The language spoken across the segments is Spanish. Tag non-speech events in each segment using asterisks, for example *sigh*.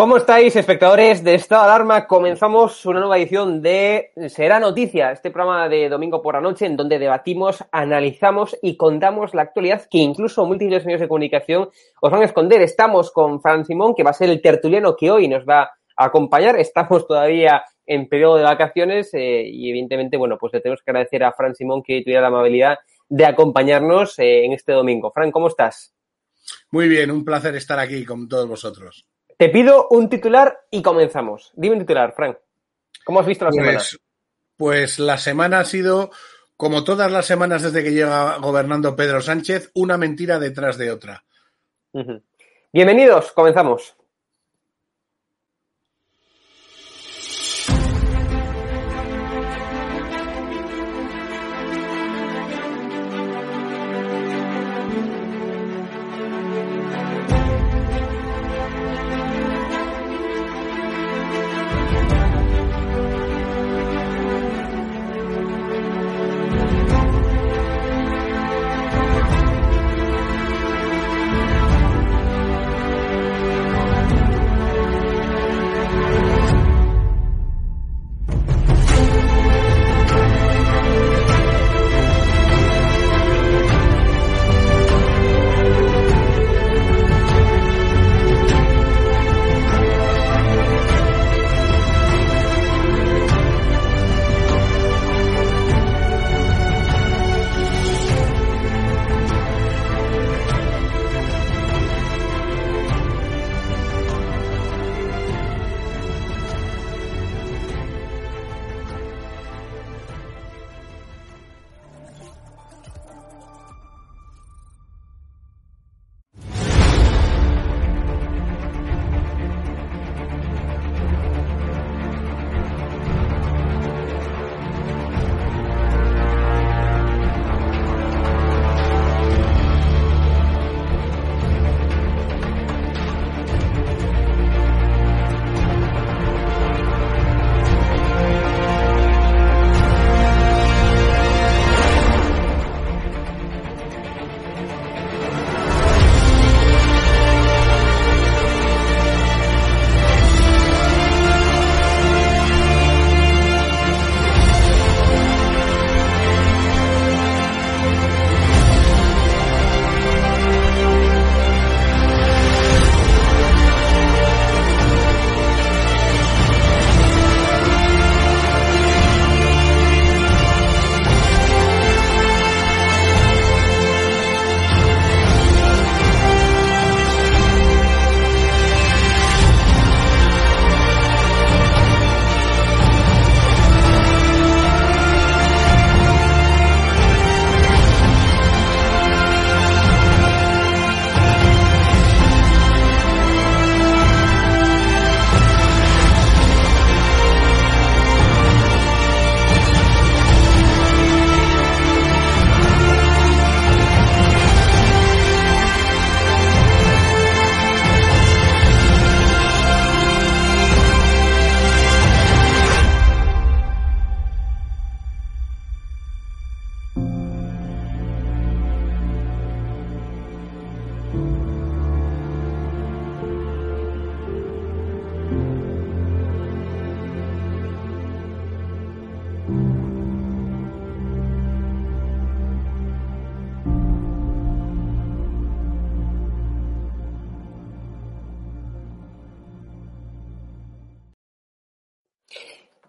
¿Cómo estáis, espectadores de Estado de Alarma? Comenzamos una nueva edición de Será Noticia, este programa de domingo por la noche en donde debatimos, analizamos y contamos la actualidad que incluso múltiples medios de comunicación os van a esconder. Estamos con Fran Simón, que va a ser el tertuliano que hoy nos va a acompañar. Estamos todavía en periodo de vacaciones eh, y evidentemente, bueno, pues le tenemos que agradecer a Fran Simón que tuviera la amabilidad de acompañarnos eh, en este domingo. Fran, ¿cómo estás? Muy bien, un placer estar aquí con todos vosotros. Te pido un titular y comenzamos. Dime un titular, Frank. ¿Cómo has visto la pues, semana? Pues la semana ha sido, como todas las semanas desde que llega gobernando Pedro Sánchez, una mentira detrás de otra. Bienvenidos, comenzamos.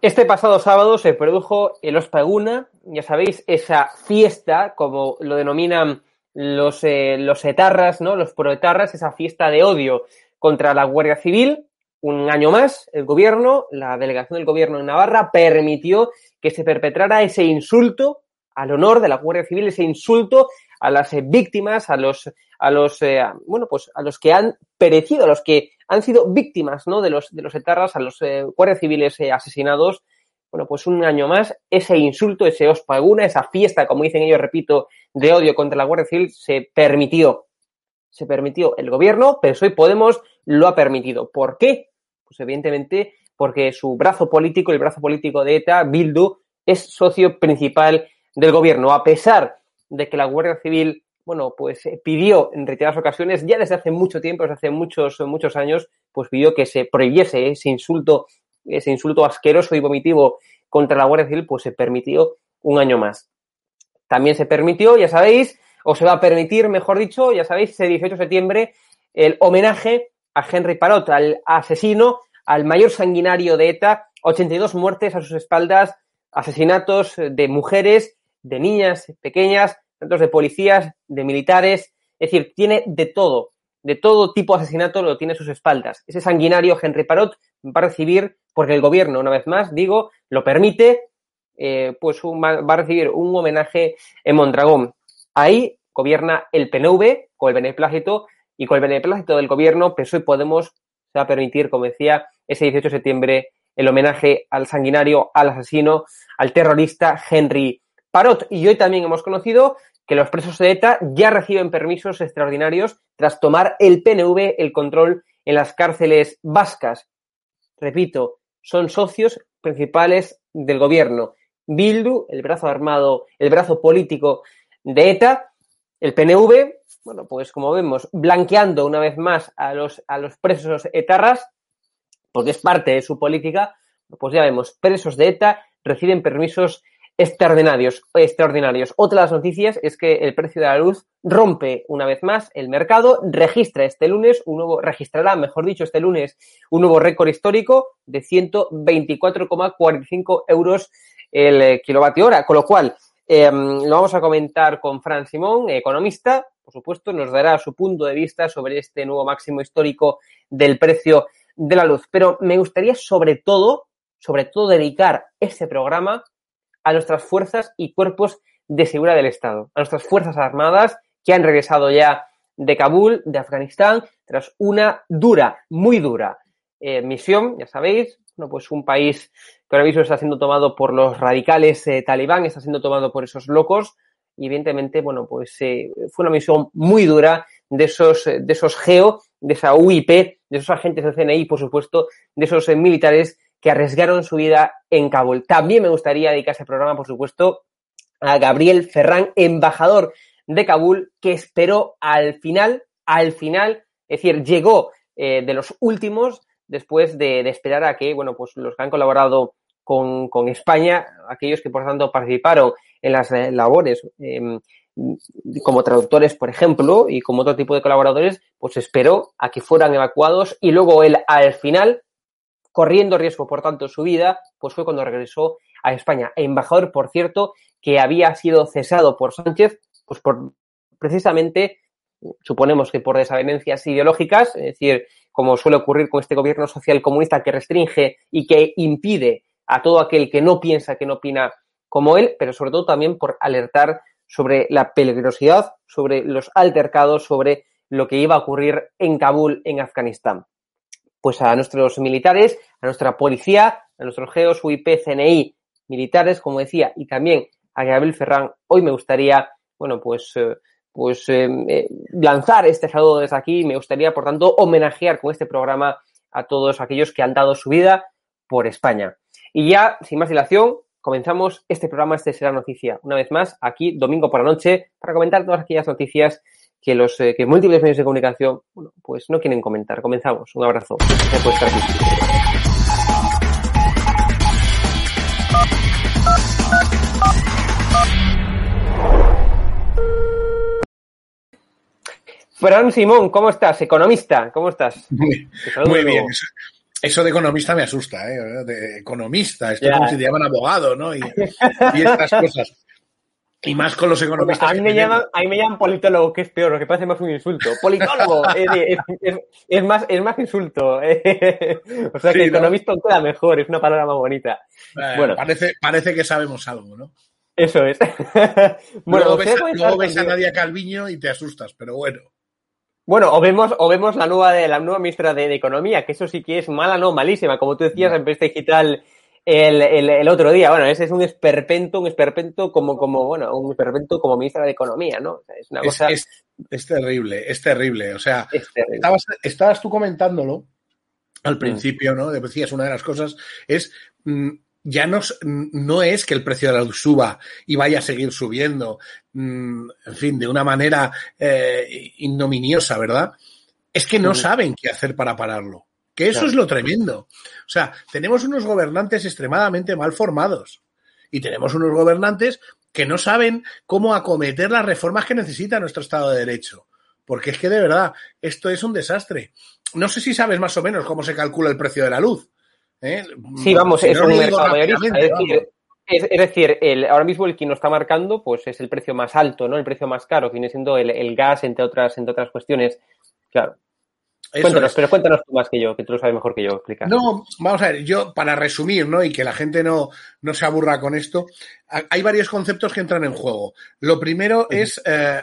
Este pasado sábado se produjo el Ospaguna, ya sabéis, esa fiesta, como lo denominan los, eh, los etarras, ¿no? Los proetarras, esa fiesta de odio contra la Guardia Civil. Un año más, el gobierno, la delegación del gobierno en Navarra, permitió que se perpetrara ese insulto al honor de la Guardia Civil, ese insulto a las eh, víctimas, a los, a los, eh, bueno, pues a los que han perecido, a los que han sido víctimas, ¿no? De los, de los etarras, a los eh, guardias civiles asesinados. Bueno, pues un año más, ese insulto, ese ospaguna, esa fiesta, como dicen ellos, repito, de odio contra la Guardia Civil, se permitió. Se permitió el gobierno, pero hoy Podemos lo ha permitido. ¿Por qué? Pues evidentemente porque su brazo político, el brazo político de ETA, Bildu, es socio principal del gobierno, a pesar de que la Guardia Civil, bueno, pues eh, pidió en reiteradas ocasiones, ya desde hace mucho tiempo, desde hace muchos, muchos años, pues pidió que se prohibiese ese insulto, ese insulto asqueroso y vomitivo contra la Guardia Civil, pues se permitió un año más. También se permitió, ya sabéis, o se va a permitir, mejor dicho, ya sabéis, ese 18 de septiembre, el homenaje a Henry Parot, al asesino, al mayor sanguinario de ETA, 82 muertes a sus espaldas, asesinatos de mujeres, de niñas pequeñas, de policías, de militares, es decir, tiene de todo, de todo tipo de asesinato lo tiene a sus espaldas. Ese sanguinario Henry Parot va a recibir, porque el gobierno, una vez más, digo, lo permite, eh, pues va a recibir un homenaje en Mondragón. Ahí gobierna el PNV con el beneplácito y con el beneplácito del gobierno PSOE y Podemos va a permitir, como decía, ese 18 de septiembre el homenaje al sanguinario, al asesino, al terrorista Henry Parot. Y hoy también hemos conocido que los presos de ETA ya reciben permisos extraordinarios tras tomar el PNV el control en las cárceles vascas. Repito, son socios principales del gobierno. Bildu, el brazo armado, el brazo político de ETA, el PNV, bueno, pues como vemos, blanqueando una vez más a los, a los presos etarras, porque es parte de su política, pues ya vemos, presos de ETA reciben permisos extraordinarios, extraordinarios. Otra de las noticias es que el precio de la luz rompe una vez más el mercado, registra este lunes un nuevo, registrará, mejor dicho, este lunes un nuevo récord histórico de 124,45 euros el eh, kilovatio hora, con lo cual em, lo vamos a comentar con Fran Simón, economista, por supuesto, nos dará su punto de vista sobre este nuevo máximo histórico del precio de la luz. Pero me gustaría sobre todo, sobre todo dedicar este programa a nuestras fuerzas y cuerpos de seguridad del Estado, a nuestras fuerzas armadas que han regresado ya de Kabul, de Afganistán, tras una dura, muy dura eh, misión, ya sabéis, no, pues un país que ahora mismo está siendo tomado por los radicales eh, talibán, está siendo tomado por esos locos, y evidentemente, bueno, pues eh, fue una misión muy dura de esos, de esos GEO, de esa UIP, de esos agentes del CNI, por supuesto, de esos militares que arriesgaron su vida en Kabul. También me gustaría dedicar ese programa, por supuesto, a Gabriel Ferrán, embajador de Kabul, que esperó al final, al final, es decir, llegó eh, de los últimos después de, esperar a que, bueno, pues los que han colaborado con, España, aquellos que por tanto participaron en las eh, labores em, como traductores, por ejemplo, y como otro tipo de colaboradores, pues esperó a que fueran evacuados y luego él al final corriendo riesgo, por tanto, su vida, pues fue cuando regresó a España. embajador, por cierto, que había sido cesado por Sánchez, pues por precisamente, suponemos que por desavenencias ideológicas, es decir, como suele ocurrir con este gobierno social comunista que restringe y que impide a todo aquel que no piensa, que no opina como él, pero sobre todo también por alertar sobre la peligrosidad, sobre los altercados, sobre lo que iba a ocurrir en Kabul, en Afganistán pues a nuestros militares, a nuestra policía, a nuestros GEOS, UIP, CNI, militares, como decía, y también a Gabriel Ferrán. Hoy me gustaría, bueno, pues, eh, pues eh, eh, lanzar este saludo desde aquí. Me gustaría, por tanto, homenajear con este programa a todos aquellos que han dado su vida por España. Y ya, sin más dilación, comenzamos este programa, este será noticia. Una vez más, aquí, domingo por la noche, para comentar todas aquellas noticias que los eh, que múltiples medios de comunicación bueno, pues no quieren comentar. Comenzamos. Un abrazo. Fran Simón, ¿cómo estás? Economista, ¿cómo estás? *laughs* Muy, bien. Eso de economista me asusta, ¿eh? De economista, esto es como si te llaman abogado, ¿no? y estas cosas. Y más con los economistas. A mí, me llaman, a mí me llaman politólogo, que es peor, lo que parece más un insulto. Politólogo, *laughs* es, es, es, más, es más insulto. *laughs* o sea que economista queda mejor, es una palabra más bonita. bueno, parece, parece que sabemos algo, ¿no? Eso es. *laughs* bueno, luego ves, luego ves a Nadia Calviño y te asustas, pero bueno. Bueno, o vemos, o vemos la nueva de la nueva ministra de, Economía, que eso sí que es mala, no, malísima. Como tú decías, en Empresa Digital el, el, el, otro día. Bueno, ese es un esperpento, un esperpento como, como, bueno, un esperpento como ministra de Economía, ¿no? es una cosa. Es, es, terrible, es terrible. O sea, Estabas, estabas, tú comentándolo al mm. principio, ¿no? Decías, una de las cosas es. Mm, ya no, no es que el precio de la luz suba y vaya a seguir subiendo, mm, en fin, de una manera eh, ignominiosa, ¿verdad? Es que no saben qué hacer para pararlo. Que eso es lo tremendo. O sea, tenemos unos gobernantes extremadamente mal formados y tenemos unos gobernantes que no saben cómo acometer las reformas que necesita nuestro Estado de Derecho. Porque es que de verdad, esto es un desastre. No sé si sabes más o menos cómo se calcula el precio de la luz. ¿eh? Sí, vamos, es un mercado mayorista. Es decir, el, ahora mismo el que nos está marcando pues es el precio más alto, ¿no? El precio más caro, que viene siendo el, gas, entre otras, entre otras cuestiones. Claro. Cuéntanos, pero cuéntanos tú más que yo, que tú lo sabes mejor que yo explicar. No, vamos a ver, yo para resumir, ¿no? Y que la gente no, no se aburra con esto, hay varios conceptos que entran en juego. Lo primero es eh,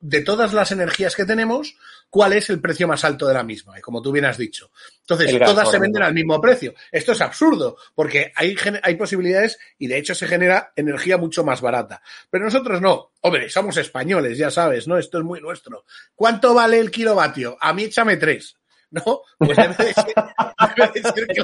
de todas las energías que tenemos, cuál es el precio más alto de la misma, y como tú bien has dicho. Entonces, todas se venden al mismo precio. Esto es absurdo, porque hay, hay posibilidades y de hecho se genera energía mucho más barata. Pero nosotros no. Hombre, somos españoles, ya sabes, ¿no? Esto es muy nuestro. ¿Cuánto vale el kilovatio? A mí échame tres. ¿No? Pues debe de ser, *laughs* que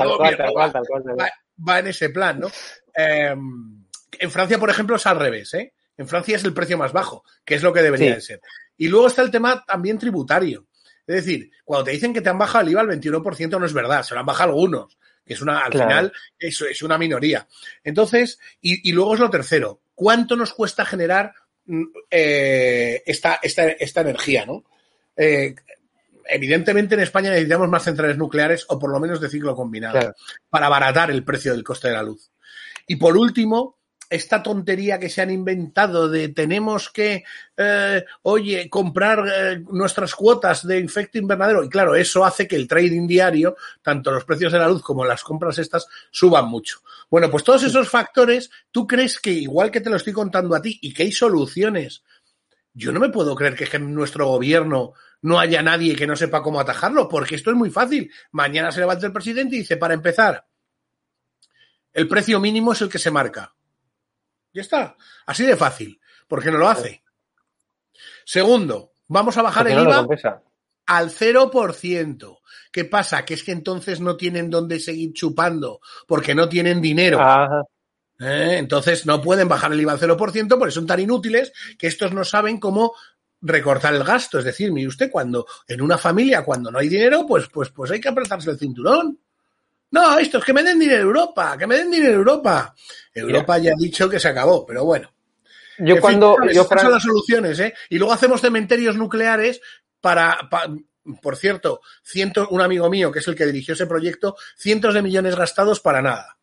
va, en ese plan, ¿no? Em, en Francia, por ejemplo, es al revés, ¿eh? En Francia es el precio más bajo, que es lo que debería de ser. Y luego está el tema también tributario. Es decir, cuando te dicen que te han bajado el IVA al 21%, no es verdad, se lo han bajado algunos, que es una, al final, eso es una minoría. Entonces, y, luego es lo tercero, ¿cuánto nos cuesta generar mm, eh, esta, esta, energía, no? Eh, evidentemente en España necesitamos más centrales nucleares o por lo menos de ciclo combinado para abaratar el precio del coste de la luz. Y por último, esta tontería que se han inventado de tenemos que, eh, oye, comprar eh, nuestras cuotas de efecto invernadero. Y claro, eso hace que el trading diario, tanto los precios de la luz como las compras estas, suban mucho. Bueno, pues todos esos factores, ¿tú crees que igual que te lo estoy contando a ti y que hay soluciones? Yo no me puedo creer que en nuestro gobierno no haya nadie que no sepa cómo atajarlo, porque esto es muy fácil. Mañana se levanta el presidente y dice, para empezar, el precio mínimo es el que se marca. Ya está. Así de fácil. ¿Por qué no lo hace? Segundo, vamos a bajar el IVA al 0%. ¿Qué pasa? Que es que entonces no tienen dónde seguir chupando porque no tienen dinero. ¿Eh? Entonces no pueden bajar el IVA al 0% porque son tan inútiles que estos no saben cómo recortar el gasto. Es decir, mire usted, cuando en una familia, cuando no hay dinero, pues, pues, pues hay que apretarse el cinturón. No, esto es que me den dinero Europa, que me den dinero Europa. Europa ya ha dicho que se acabó, pero bueno. Yo cuando. yo, las soluciones, ¿eh? Y luego hacemos cementerios nucleares para, por cierto, cientos, un amigo mío que es el que dirigió ese proyecto, cientos de millones gastados para nada.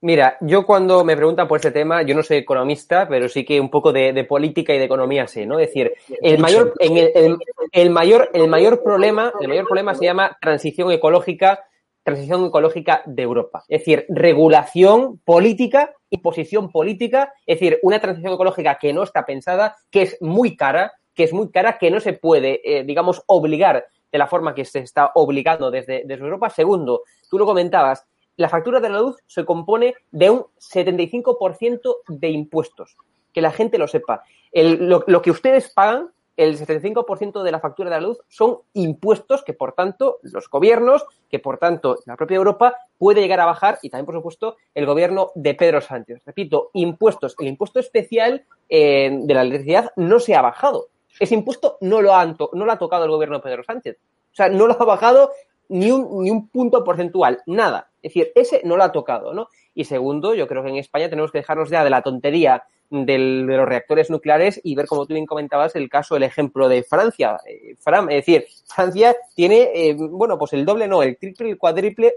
Mira, yo cuando me preguntan por este tema, yo no soy economista, pero sí que un poco de, política y de economía sé, ¿no? Es decir, el mayor, en el, el, mayor, el mayor problema, el mayor problema se llama transición ecológica transición ecológica de Europa. Es decir, regulación política, imposición política, es decir, una transición ecológica que no está pensada, que es muy cara, que es muy cara, que no se puede, eh, digamos, obligar de la forma que se está obligando desde, desde Europa. Segundo, tú lo comentabas, la factura de la luz se compone de un 75% de impuestos. Que la gente lo sepa. lo, que ustedes pagan el 75% de la factura de la luz son impuestos que, por tanto, los gobiernos, que, por tanto, la propia Europa puede llegar a bajar y también, por supuesto, el gobierno de Pedro Sánchez. Repito, impuestos. El impuesto especial eh, de la electricidad no se ha bajado. Ese impuesto no lo, ha, no lo ha tocado el gobierno de Pedro Sánchez. O sea, no lo ha bajado ni un, ni un punto porcentual, nada. Es decir, ese no lo ha tocado, ¿no? Y segundo, yo creo que en España tenemos que dejarnos ya de la tontería de los reactores nucleares y ver, como tú bien comentabas, el caso, el ejemplo de Francia. Eh, es decir, Francia tiene, eh, bueno, pues el doble, no, el triple, el cuádruple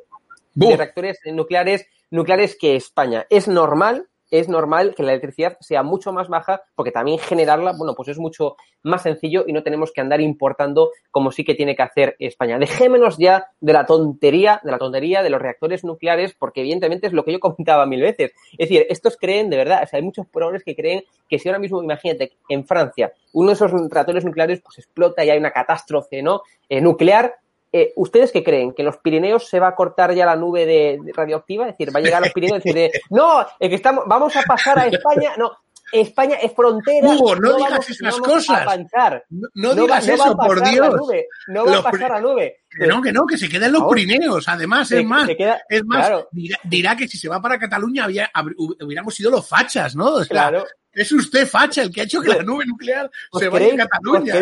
de reactores nucleares, nucleares que España. Es normal es normal que la electricidad sea mucho más baja porque también generarla, bueno, pues es mucho más sencillo y no tenemos que andar importando como sí que tiene que hacer España. Dejémonos ya de la tontería, de la tontería de los reactores nucleares porque evidentemente es lo que yo *laughs* comentaba mil veces. Es decir, estos creen de verdad, o sea, hay muchos pobres que creen que si ahora mismo, imagínate, en Francia, uno de esos reactores nucleares pues explota y hay una catástrofe, ¿no? Eh, nuclear, eh, ¿Ustedes qué creen? ¿Que en los Pirineos se va a cortar ya la nube de, radioactiva? Es decir, va a llegar a los Pirineos y decir, no, es que estamos, vamos a pasar a España. No, España es frontera. Hugo, no, digas esas cosas. No, digas eso, por Dios. no va a pasar a nube. Que no, que no, que se queden en los Pirineos. Además, es más, es más dirá, que si se va para Cataluña hubiéramos sido los fachas, ¿no? claro. Es usted, facha, el que ha hecho que la nube nuclear se vaya a Cataluña.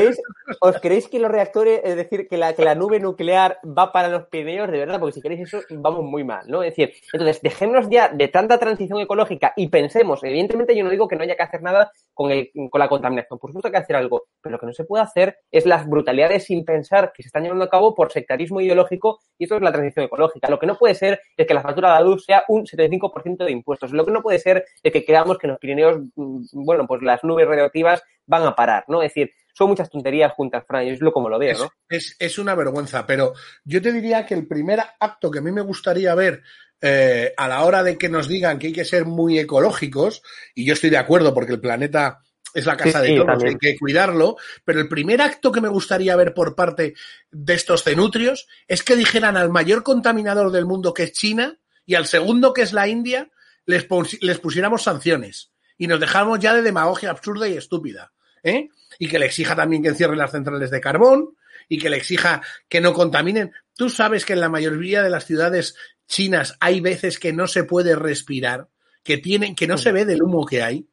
¿os creéis, que los reactores, es decir, que la, que la nube nuclear va para los Pirineos? De verdad, porque si queréis eso, vamos muy mal, ¿no? Es decir, entonces, dejémonos ya de tanta transición ecológica y pensemos, evidentemente yo no digo que no haya que hacer nada con, el, con la contaminación, por supuesto que hay que hacer algo, pero lo que no se puede hacer es las brutalidades sin pensar que se están llevando a cabo por sectarismo ideológico y esto es la transición ecológica. Lo que no puede ser es que la factura de la luz sea un 75% de impuestos. Lo que no puede ser es que creamos que en los Pirineos, mm, bueno, pues las nubes radioactivas van a parar, ¿no? Es decir, son muchas tonterías juntas, Fran, y es lo como lo veo, ¿no? Es, una vergüenza, pero yo te diría que el primer acto que a mí me gustaría ver eh, a la hora de que nos digan que hay que ser muy ecológicos, y yo estoy de acuerdo porque el planeta es la casa de todos, hay que cuidarlo, pero el primer acto que me gustaría ver por parte de estos cenutrios es que dijeran al mayor contaminador del mundo que es China y al segundo que es la India, les, les pusiéramos sanciones y nos dejamos ya de demagogia absurda y estúpida. ¿eh? Y que le exija también que encierren las centrales de carbón y que le exija que no contaminen. Tú sabes que en la mayoría de las ciudades chinas hay veces que no se puede respirar, que tienen, que no se ve del humo que hay.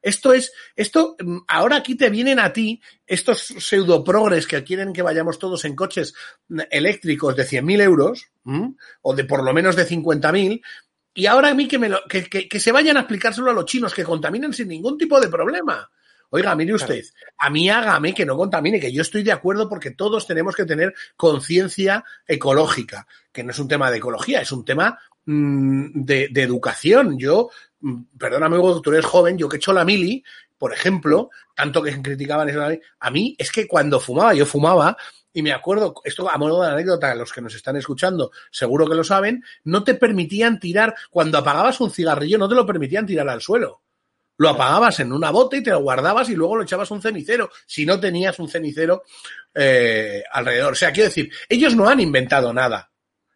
Esto es, esto, mm, ahora aquí te vienen a ti estos pseudo progres que quieren que vayamos todos en coches mm, eléctricos de 100.000 euros, o de por lo menos de 50.000, y ahora a mí que, me lo, que, que, se vayan a explicárselo a los chinos, que contaminen sin ningún tipo de problema. Oiga, mire usted, a mí hágame que no contamine, que yo estoy de acuerdo porque todos tenemos que tener conciencia ecológica, que no es un tema de ecología, es un tema mm, de, de, educación. Yo, mm, perdóname, que tú eres joven, yo que he hecho la mili, por ejemplo, tanto que criticaban eso, a mí es que cuando fumaba, yo fumaba, y me acuerdo, esto a modo de anécdota, los que nos están escuchando seguro que lo saben, no te permitían tirar, cuando apagabas un cigarrillo, no te lo permitían tirar al suelo. Lo apagabas en una bota y te lo guardabas y luego lo echabas un cenicero, si no tenías un cenicero eh, alrededor. O sea, quiero decir, ellos no han inventado nada.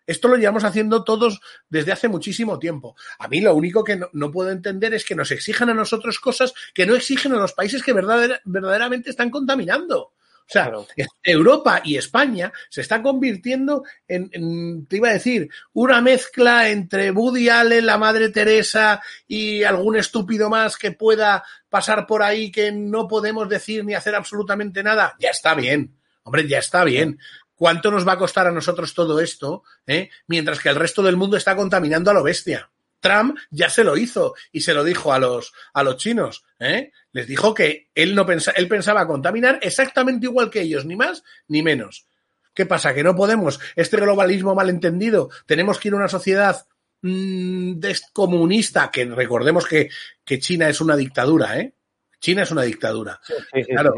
Esto lo llevamos haciendo todos desde hace muchísimo tiempo. A mí lo único que no, puedo entender es que nos exijan a nosotros cosas que no exigen a los países que verdaderamente están contaminando. O sea, Europa y España se están convirtiendo en, te iba a decir, una mezcla entre Woody Allen, la Madre Teresa y algún estúpido más que pueda pasar por ahí que no podemos decir ni hacer absolutamente nada. Ya está bien. Hombre, ya está bien. ¿Cuánto nos va a costar a nosotros todo esto? Eh? Mientras que el resto del mundo está contaminando a lo bestia. Trump ya se lo hizo y se lo dijo a los, a los chinos. ¿eh? Les dijo que él, no él pensaba contaminar exactamente igual que ellos, ni más ni menos. ¿Qué pasa? Que no podemos. Este globalismo malentendido. Tenemos que ir a una sociedad mmm, comunista, que recordemos que, que, China es una dictadura, ¿eh? China es una dictadura. claro.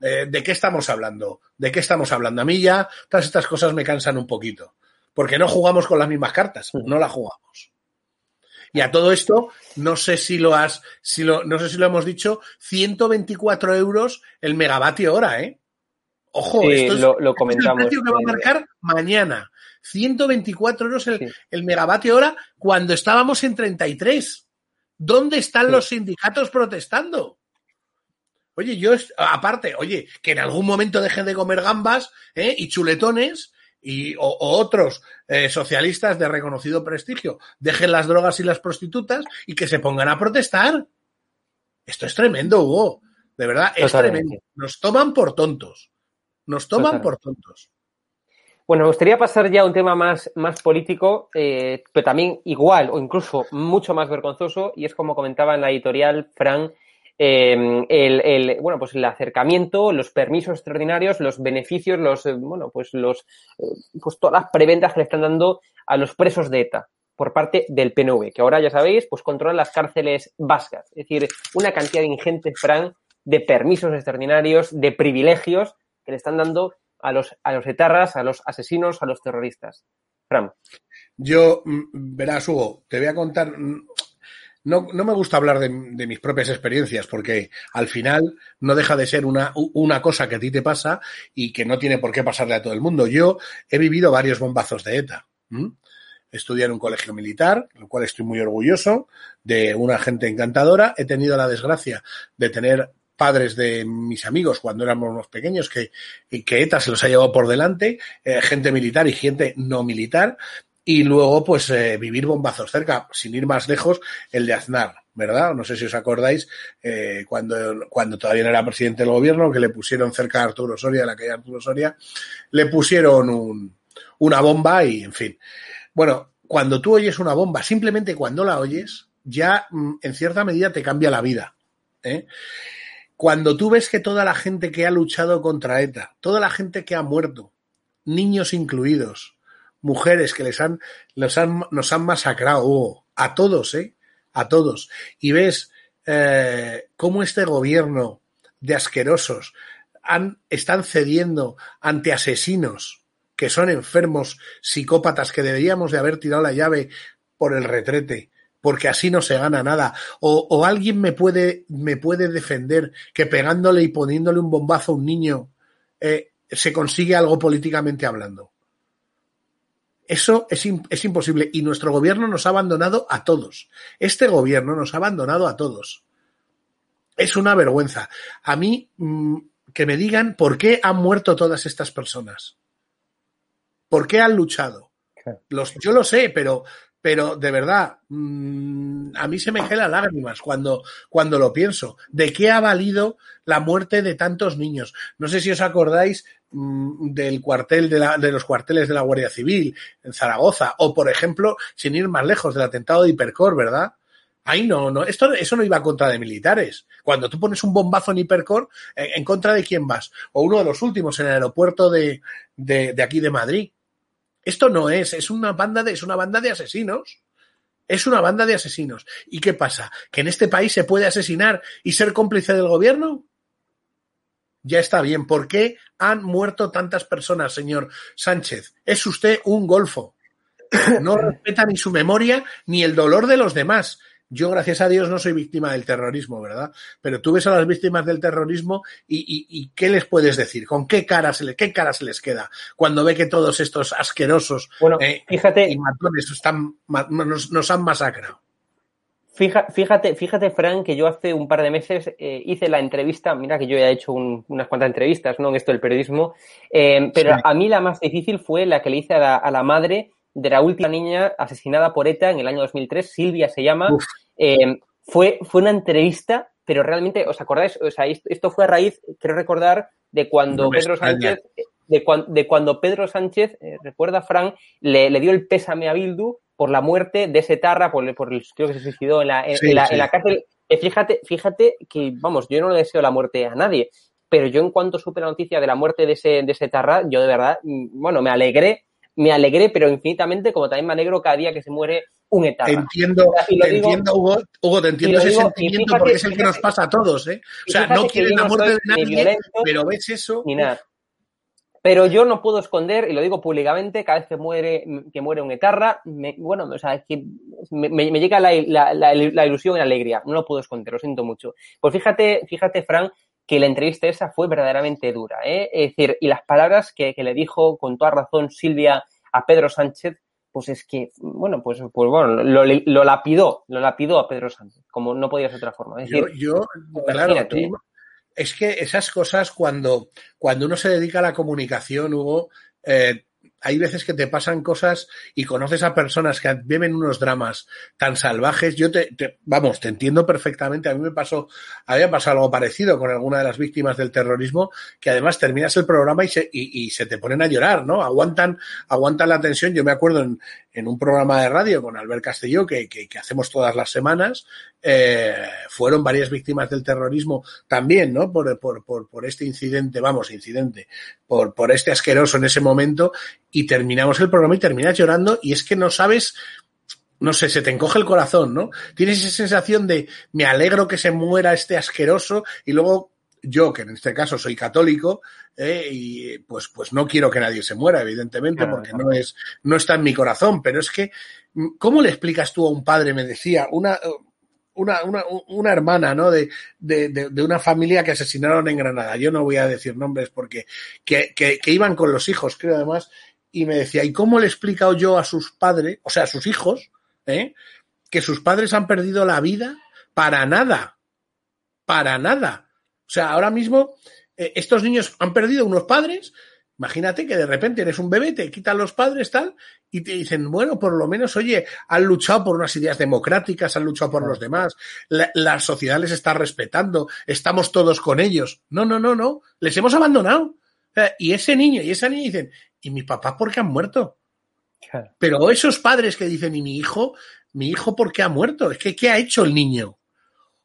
Eh, ¿De qué estamos hablando? ¿De qué estamos hablando? A mí ya todas estas cosas me cansan un poquito. Porque no jugamos con las mismas cartas. No las jugamos. Y a todo esto, no sé si lo has, si lo, no sé si lo hemos dicho, 124 euros el megavatio hora, ¿eh? Ojo, esto es, lo, comentamos. el precio que va a marcar mañana. 124 euros el, megavatio hora cuando estábamos en 33. ¿Dónde están los sindicatos protestando? Oye, yo, aparte, oye, que en algún momento dejen de comer gambas ¿eh? y chuletones y, o, otros eh, socialistas de reconocido prestigio dejen las drogas y las prostitutas y que se pongan a protestar. Esto es tremendo, Hugo. De verdad, es tremendo. Nos toman por tontos. Nos toman por tontos. Bueno, me gustaría pasar ya a un tema más, más político, eh, pero también igual o incluso mucho más vergonzoso, y es como comentaba en la editorial Fran, Em, el, bueno, pues el acercamiento, los permisos extraordinarios, los beneficios, los, eh, bueno, pues los, eh, pues todas las preventas que le están dando a los presos de ETA por parte del PNV, que ahora ya sabéis, pues controlan las cárceles vascas. Es decir, una cantidad ingente, Fran, de permisos extraordinarios, de privilegios que le están dando a los, a los etarras, a los asesinos, a los terroristas. Fran. Yo, mm, verás, Hugo, te voy a contar mm, no, no me gusta hablar de, mis propias experiencias porque al final no deja de ser una, una cosa que a ti te pasa y que no tiene por qué pasarle a todo el mundo. Yo he vivido varios bombazos de ETA. Estudié en un colegio militar, lo cual estoy muy orgulloso, de una gente encantadora. He tenido la desgracia de tener padres de mis amigos cuando éramos pequeños que, que ETA se los ha llevado por delante, eh, gente militar y gente no militar, y luego pues eh, vivir bombazos cerca, sin ir más lejos, el de Aznar. ¿verdad? No sé si os acordáis, eh, cuando, cuando todavía no era presidente del gobierno, que le pusieron cerca de Arturo Soria, la calle Arturo Soria, le pusieron un, una bomba y, en fin. Bueno, cuando tú oyes una bomba, simplemente cuando la oyes, ya mm, en cierta medida te cambia la vida. ¿eh? Cuando tú ves que toda la gente que ha luchado contra ETA, toda la gente que ha muerto, niños incluidos, mujeres que les han, los han, nos han masacrado, a todos, ¿eh? A todos. Y ves eh, cómo este gobierno de asquerosos han, están cediendo ante asesinos que son enfermos, psicópatas, que deberíamos de haber tirado la llave por el retrete, porque así no se gana nada. O, o, alguien me puede, me puede defender que pegándole y poniéndole un bombazo a un niño eh, se consigue algo políticamente hablando. Eso es, es, imposible y nuestro gobierno nos ha abandonado a todos. Este gobierno nos ha abandonado a todos. Es una vergüenza. A mí, mmm, que me digan por qué han muerto todas estas personas. ¿Por qué han luchado? Los, yo lo sé, pero, pero de verdad, mmm, a mí se me gelan lágrimas cuando, cuando lo pienso. ¿De qué ha valido la muerte de tantos niños? No sé si os acordáis mmm, del cuartel de, la, de, los cuarteles de la Guardia Civil en Zaragoza, o por ejemplo, sin ir más lejos, del atentado de Hipercor, ¿verdad? Ahí no, no, esto, eso no iba contra de militares. Cuando tú pones un bombazo en Hipercor, ¿en, contra de quién vas? O uno de los últimos en el aeropuerto de aquí de Madrid. Esto no es, es una banda de, es una banda de asesinos. Es una banda de asesinos. ¿Y qué pasa? ¿Que en este país se puede asesinar y ser cómplice del gobierno? Ya está bien. ¿Por qué han muerto tantas personas, señor Sánchez? Es usted un golfo. No *laughs* respeta ni su memoria ni el dolor de los demás. Yo, gracias a Dios, no soy víctima del terrorismo, ¿verdad? Pero tú ves a las víctimas del terrorismo y, y, y ¿qué les puedes decir? ¿Con qué cara, se le, qué cara se les queda cuando ve que todos estos asquerosos bueno, eh, fíjate, y matones están, nos, nos han masacrado? Fíjate, fíjate, Frank, que yo hace un par de meses eh, hice la entrevista, mira que yo ya he hecho un, unas cuantas entrevistas, ¿no? En esto del periodismo, eh, pero sí. a mí la más difícil fue la que le hice a la, a la madre de la última niña asesinada por ETA en el año 2003, Silvia se llama. Eh, fue, fue una entrevista, pero realmente, ¿os acordáis? O sea, esto fue a raíz, quiero recordar, de cuando no Pedro Sánchez, de, de, cuando Pedro Sánchez, eh, recuerda Frank, le, le, dio el pésame a Bildu por la muerte de ese Tarra, por, por el, creo que se suicidó en la, en, sí, en la, sí. en la cárcel. Eh, fíjate, fíjate que, vamos, yo no le deseo la muerte a nadie, pero yo en cuanto supe la noticia de la muerte de ese, de ese Tarra, yo de verdad, mm, bueno, me alegré me alegré, pero infinitamente, como también me alegro cada día que se muere un etarra. Entiendo, te digo, entiendo Hugo, Hugo, te entiendo ese digo, sentimiento fíjate, porque es el que nos pasa a todos, ¿eh? O sea, no quieren la muerte de nadie, violento, pero ves eso. Ni nada. Pero yo no puedo esconder, y lo digo públicamente, cada vez que muere, que muere un etarra, me, bueno, o sea, es que me, me llega la, la, la, la, ilusión y la alegría. No lo puedo esconder, lo siento mucho. Pues fíjate, fíjate, Frank, que la entrevista esa fue verdaderamente dura. ¿eh? Es decir, y las palabras que, que, le dijo con toda razón Silvia a Pedro Sánchez, pues es que, bueno, pues, pues bueno, lo, lo lapidó, lo lapidó a Pedro Sánchez, como no podía ser de otra forma. Es decir, yo, yo claro, tú, es que esas cosas cuando, cuando uno se dedica a la comunicación, Hugo, eh, hay veces que te pasan cosas y conoces a personas que viven unos dramas tan salvajes. Yo te, vamos, te entiendo perfectamente. A mí me pasó, había pasado algo parecido con alguna de las víctimas del terrorismo, que además terminas el programa y se, y, y se te ponen a llorar, ¿no? Aguantan, aguantan la tensión. Yo me acuerdo en, en un programa de radio con Albert Castelló que, que, que hacemos todas las semanas, eh, fueron varias víctimas del terrorismo también, ¿no? Por, por, por, por este incidente, vamos, incidente, por, por este asqueroso en ese momento, y terminamos el programa y terminas llorando, y es que no sabes, no sé, se te encoge el corazón, ¿no? Tienes esa sensación de me alegro que se muera este asqueroso, y luego yo, que en este caso soy católico, eh, y pues, pues no quiero que nadie se muera, evidentemente, claro, porque claro. no es, no está en mi corazón, pero es que, ¿cómo le explicas tú a un padre? Me decía, una, una, una, una hermana, ¿no? De, de, de, de, una familia que asesinaron en Granada. Yo no voy a decir nombres porque que, que, que, iban con los hijos, creo además, y me decía, ¿y cómo le he explicado yo a sus padres, o sea, a sus hijos, ¿eh? que sus padres han perdido la vida para nada? Para nada. O sea, ahora mismo eh, estos niños han perdido unos padres Imagínate que de repente eres un bebé, te quitan los padres, tal, y te dicen, bueno, por lo menos, oye, han luchado por unas ideas democráticas, han luchado por los demás, la, sociedad les está respetando, estamos todos con ellos. No, no, no, no, les hemos abandonado. Y ese niño y esa niña dicen, ¿y mi papá por qué han muerto? Pero esos padres que dicen, ¿y mi hijo? ¿Mi hijo por qué ha muerto? Es que, ¿qué ha hecho el niño?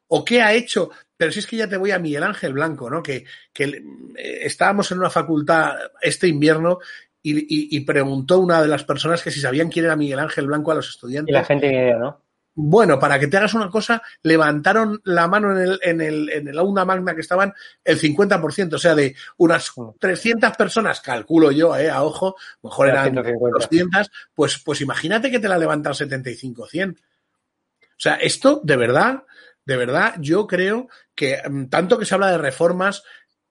¿O qué ha hecho? Pero si es que ya te voy a Miguel Ángel Blanco, ¿no? Que, que eh, estábamos en una facultad este invierno y, y, preguntó una de las personas que si sabían quién era Miguel Ángel Blanco a los estudiantes. Y la gente idea, ¿no? Bueno, para que te hagas una cosa, levantaron la mano en el, en el, en el aula magna que estaban el 50%, o sea, de unas 300 personas, calculo yo, eh, a ojo, mejor eran 200, pues, pues imagínate que te la levantan 75 100. O sea, esto, de verdad, de verdad, yo creo que mm, tanto que se habla de reformas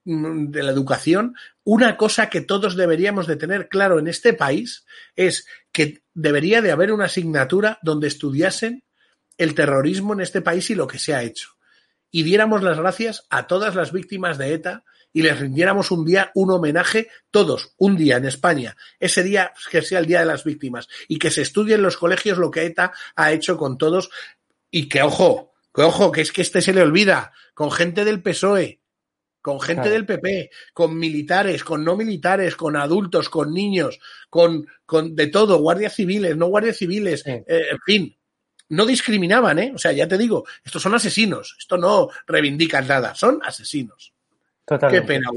mm, de la educación, una cosa que todos deberíamos de tener claro en este país es que debería de haber una asignatura donde estudiasen el terrorismo en este país y lo que se ha hecho. Y diéramos las gracias a todas las víctimas de ETA y les rindiéramos un día un homenaje, todos, un día en España, ese día que sea el Día de las Víctimas, y que se estudie en los colegios lo que ETA ha hecho con todos, y que, ojo, ojo, que es que este se le olvida, con gente del PSOE, con gente del PP, con militares, con no militares, con adultos, con niños, con, con de todo, guardias civiles, no guardias civiles, eh, en fin, no discriminaban, ¿eh? O sea, ya te digo, estos son asesinos, esto no reivindica nada, son asesinos. Totalmente. Qué pena.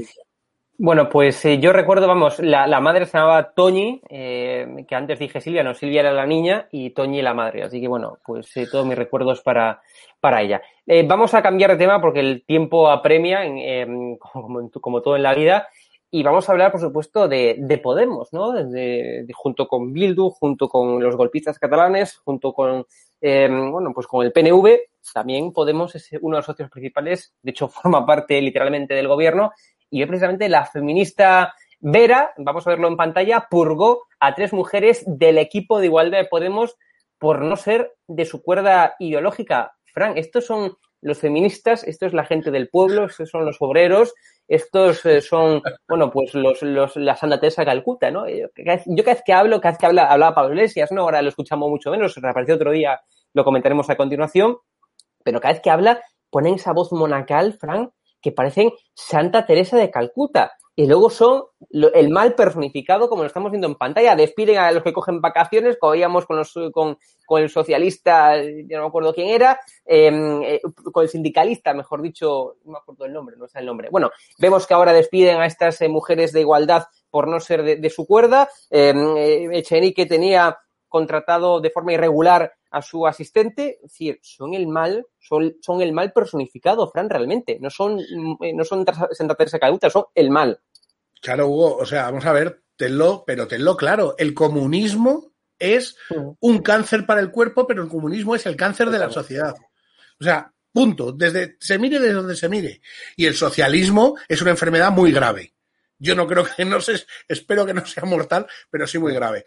Bueno, pues eh, yo recuerdo, vamos, la, madre se llamaba Toñi, eh, que antes dije Silvia, no, Silvia era la niña y Toñi la madre. Así que bueno, pues eh, todos mis recuerdos para, para ella. vamos a cambiar de tema porque el tiempo apremia, como, como, todo en la vida, y vamos a hablar, por supuesto, de, de Podemos, ¿no? junto con Bildu, junto con los golpistas catalanes, junto con, bueno, pues con el PNV, también Podemos es uno de los socios principales, de hecho *laughs* forma parte literalmente del gobierno y precisamente la feminista Vera, vamos a verlo en pantalla, purgó a tres mujeres del equipo de igualdad de Podemos por no ser de su cuerda ideológica. Frank, estos son los feministas, esto es la gente del pueblo, estos son los obreros, estos eh, son, *laughs* bueno, pues los, los, la Santa Teresa Calcuta, ¿no? Yo cada, vez, que hablo, cada vez que habla, hablaba Pablo Iglesias, ¿no? Ahora lo escuchamos mucho menos, reapareció otro día, lo comentaremos a continuación, pero cada vez que habla ponen esa voz monacal, Frank, que parecen Santa Teresa de Calcuta. Y luego son el mal personificado, como lo estamos viendo en pantalla. Despiden a los que cogen vacaciones, como veíamos con, los, con, con el socialista, ya no me acuerdo quién era, em, eh, con el sindicalista, mejor dicho, no me acuerdo el nombre, no sé el nombre. Bueno, vemos que ahora despiden a estas eh, mujeres de igualdad por no ser de, su cuerda. Em, eh, Echenique tenía contratado de forma irregular a su asistente, es decir, son el mal, son, son el mal personificado, Fran, realmente. No son, eh, no son Santa Teresa Calcuta, son el mal. Claro, Hugo, o sea, vamos a ver, tenlo, pero tenlo claro, el comunismo es mm. un cáncer para el cuerpo, pero el comunismo es el cáncer de la sociedad. O sea, punto, desde se mire desde donde se mire. Y el socialismo es una enfermedad muy grave. Yo no creo que no sé, espero que no sea mortal, pero sí muy grave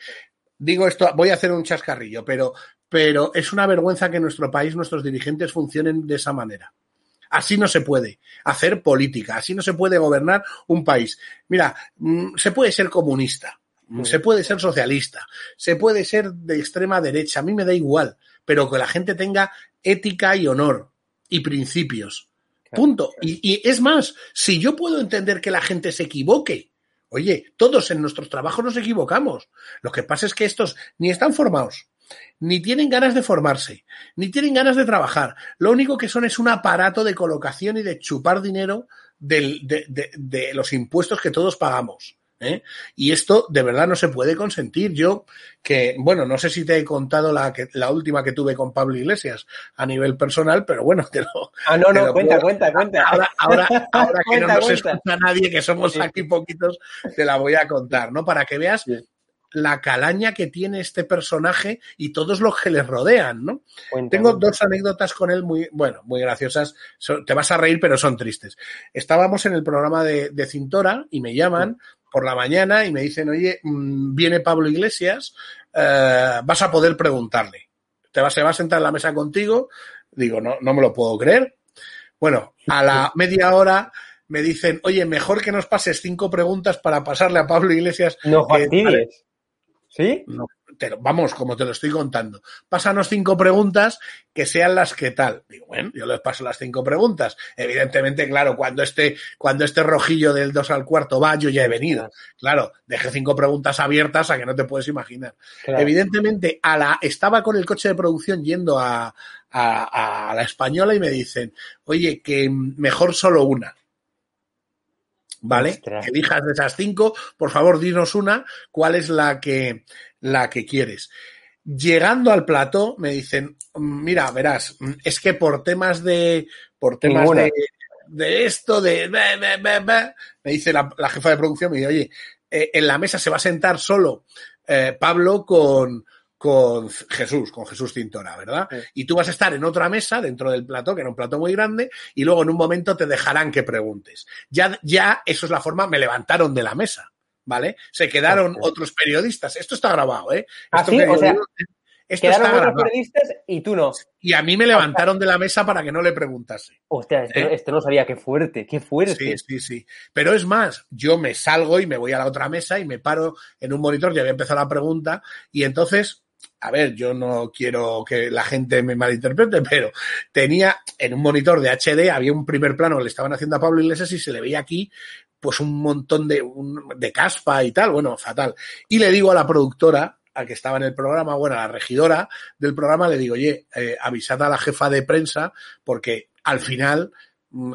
digo esto, voy a hacer un chascarrillo, pero, pero es una vergüenza que en nuestro país nuestros dirigentes funcionen de esa manera. Así no se puede hacer política, así no se puede gobernar un país. Mira, mm, se puede ser comunista, se puede ser socialista, se puede ser de extrema derecha, a mí me da igual, pero que la gente tenga ética y honor y principios. Punto. Y, y, es más, si yo puedo entender que la gente se equivoque, Oye, todos en nuestros trabajos nos equivocamos. Lo que pasa es que estos ni están formados, ni tienen ganas de formarse, ni tienen ganas de trabajar. Lo único que son es un aparato de colocación y de chupar dinero de, de los impuestos que todos pagamos. ¿Eh? Y esto de verdad no se puede consentir. Yo, que, bueno, no sé si te he contado la, que, la última que tuve con Pablo Iglesias a nivel personal, pero bueno, te lo. Ah, no, no, cuenta, cuenta, cuenta. Ahora, ahora, ahora que no *laughs* nos escucha nadie, que somos aquí poquitos, te la voy a contar, ¿no? Para que veas la calaña que tiene este personaje y todos los que le rodean, ¿no? Tengo dos anécdotas con él muy, bueno, muy graciosas. te vas a reír, pero son tristes. Estábamos en el programa de, de Cintora y me llaman por la mañana y me dicen, oye, mm, viene Pablo Iglesias, eh, vas a poder preguntarle. Te va, se va a sentar en la mesa contigo. Digo, no, no me lo puedo creer. Bueno, a la *laughs* media hora me dicen, oye, mejor que nos pases cinco preguntas para pasarle a Pablo Iglesias. No. ¿Sí? No, vamos, como te lo estoy contando. Pásanos cinco preguntas que sean las que tal. Digo, bueno, yo les paso las cinco preguntas. Evidentemente, claro, cuando este, cuando este rojillo del 2 al cuarto va, yo ya he venido. Claro, dejé cinco preguntas abiertas a que no te puedes imaginar. Evidentemente, a la, estaba con el coche de producción yendo a, a, a la española y me dicen, oye, que mejor solo una. ¿Vale? Elijas de esas cinco, por favor, dinos una, cuál es la que, la que quieres. Llegando al plato, me dicen, mira, verás, es que por temas de, por temas de, de, esto, de, me dice la, jefa de producción, me dice, oye, eh, en la mesa se va a sentar solo eh, Pablo con, con Jesús, con Jesús Cintora, ¿verdad? Y tú vas a estar en otra mesa dentro del plato, que era un plato muy grande, y luego en un momento te dejarán que preguntes. Ya, ya, eso es la forma, me levantaron de la mesa, ¿vale? Se quedaron otros periodistas. Esto está grabado, ¿eh? ¿Ah, sí? o sea, quedaron otros periodistas y tú no. Y a mí me levantaron de la mesa para que no le preguntase. Hostia, esto, ¿Eh? no sabía, qué fuerte, qué fuerte. Sí, sí, sí. Pero es más, yo me salgo y me voy a la otra mesa y me paro en un monitor, ya había empezado la pregunta, y entonces a ver, yo no quiero que la gente me malinterprete, pero tenía en un monitor de HD, había un primer plano que le estaban haciendo a Pablo Iglesias y se le veía aquí pues un montón de, caspa y tal, bueno, fatal. Y le digo a la productora, a que estaba en el programa, bueno, a la regidora del programa, le digo, oye, eh, avisad a la jefa de prensa porque al final mm,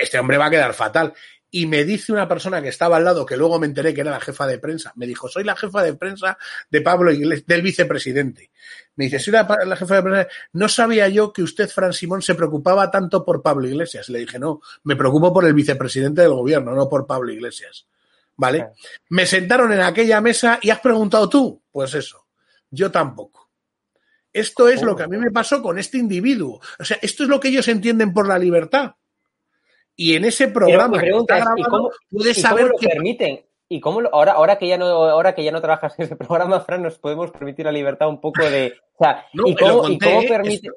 este hombre va a quedar fatal y me dice una persona que estaba al lado, que luego me enteré que era la jefa de prensa, me dijo, soy la jefa de prensa de Pablo Iglesias, del vicepresidente. Me dice, soy la, jefa de prensa. No sabía yo que usted, Fran Simón, se preocupaba tanto por Pablo Iglesias. Le dije, no, me preocupo por el vicepresidente del gobierno, no por Pablo Iglesias. ¿Vale? Me sentaron en aquella mesa y has preguntado tú. Pues eso, yo tampoco. Esto es lo que a mí me pasó con este individuo. O sea, esto es lo que ellos entienden por la libertad. Y en ese programa puedes saber lo permiten. ¿Y cómo ahora, ahora que ya no, ahora que ya no trabajas en ese *laughs* programa, Fran, nos podemos permitir la libertad un poco de. O sea, *laughs* ¿y, cómo, permite?